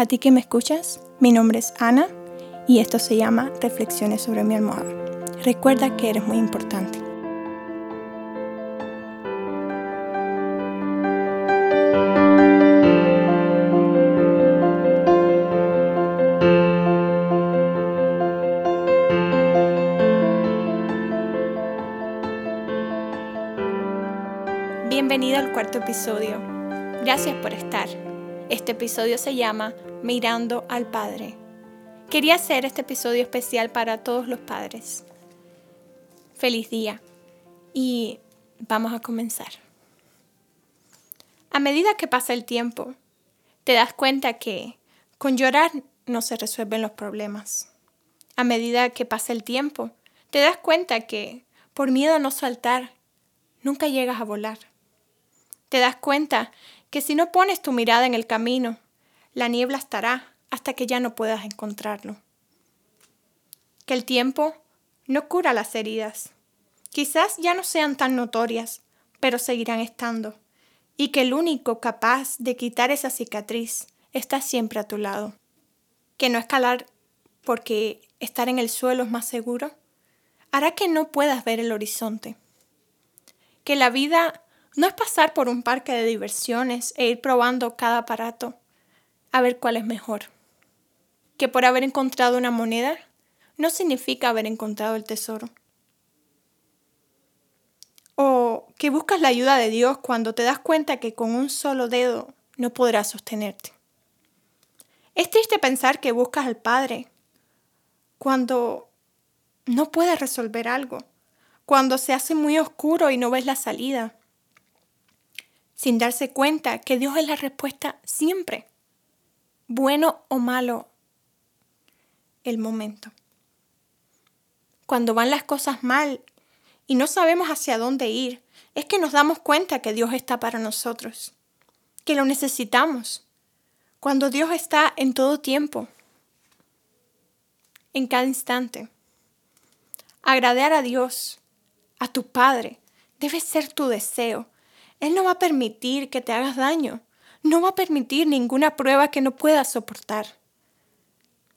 A ti que me escuchas, mi nombre es Ana y esto se llama Reflexiones sobre mi almohada. Recuerda que eres muy importante. Bienvenido al cuarto episodio. Gracias por estar. Este episodio se llama Mirando al Padre. Quería hacer este episodio especial para todos los padres. Feliz día. Y vamos a comenzar. A medida que pasa el tiempo, te das cuenta que con llorar no se resuelven los problemas. A medida que pasa el tiempo, te das cuenta que por miedo a no saltar, nunca llegas a volar. Te das cuenta que si no pones tu mirada en el camino, la niebla estará hasta que ya no puedas encontrarlo. Que el tiempo no cura las heridas. Quizás ya no sean tan notorias, pero seguirán estando. Y que el único capaz de quitar esa cicatriz está siempre a tu lado. Que no escalar porque estar en el suelo es más seguro hará que no puedas ver el horizonte. Que la vida no es pasar por un parque de diversiones e ir probando cada aparato a ver cuál es mejor. Que por haber encontrado una moneda no significa haber encontrado el tesoro. O que buscas la ayuda de Dios cuando te das cuenta que con un solo dedo no podrás sostenerte. Es triste pensar que buscas al Padre cuando no puedes resolver algo, cuando se hace muy oscuro y no ves la salida sin darse cuenta que Dios es la respuesta siempre, bueno o malo el momento. Cuando van las cosas mal y no sabemos hacia dónde ir, es que nos damos cuenta que Dios está para nosotros, que lo necesitamos, cuando Dios está en todo tiempo, en cada instante. Agradar a Dios, a tu Padre, debe ser tu deseo, él no va a permitir que te hagas daño. No va a permitir ninguna prueba que no puedas soportar.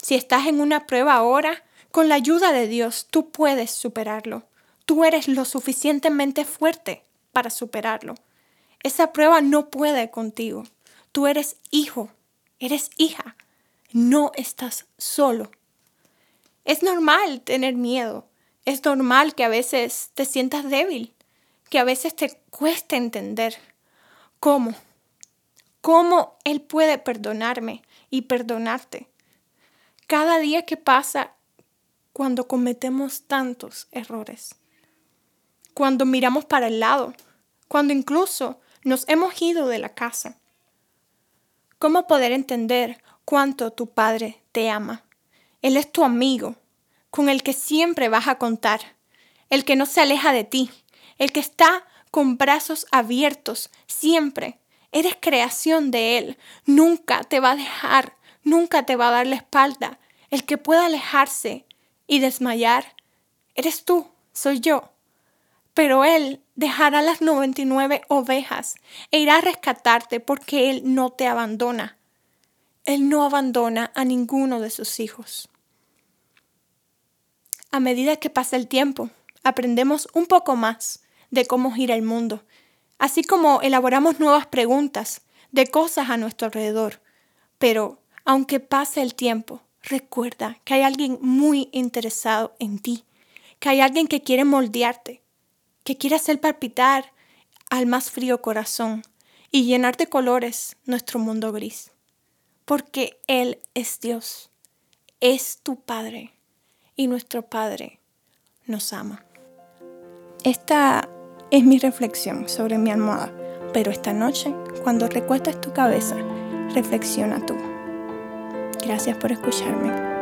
Si estás en una prueba ahora, con la ayuda de Dios tú puedes superarlo. Tú eres lo suficientemente fuerte para superarlo. Esa prueba no puede contigo. Tú eres hijo, eres hija. No estás solo. Es normal tener miedo. Es normal que a veces te sientas débil que a veces te cuesta entender cómo, cómo Él puede perdonarme y perdonarte. Cada día que pasa cuando cometemos tantos errores, cuando miramos para el lado, cuando incluso nos hemos ido de la casa. ¿Cómo poder entender cuánto tu Padre te ama? Él es tu amigo, con el que siempre vas a contar, el que no se aleja de ti, el que está con brazos abiertos siempre. Eres creación de Él. Nunca te va a dejar, nunca te va a dar la espalda. El que pueda alejarse y desmayar, eres tú, soy yo. Pero Él dejará las 99 ovejas e irá a rescatarte porque Él no te abandona. Él no abandona a ninguno de sus hijos. A medida que pasa el tiempo, aprendemos un poco más de cómo gira el mundo, así como elaboramos nuevas preguntas de cosas a nuestro alrededor. Pero, aunque pase el tiempo, recuerda que hay alguien muy interesado en ti, que hay alguien que quiere moldearte, que quiere hacer palpitar al más frío corazón y llenar de colores nuestro mundo gris. Porque Él es Dios, es tu Padre y nuestro Padre nos ama. Esta es mi reflexión sobre mi almohada, pero esta noche, cuando recuestes tu cabeza, reflexiona tú. Gracias por escucharme.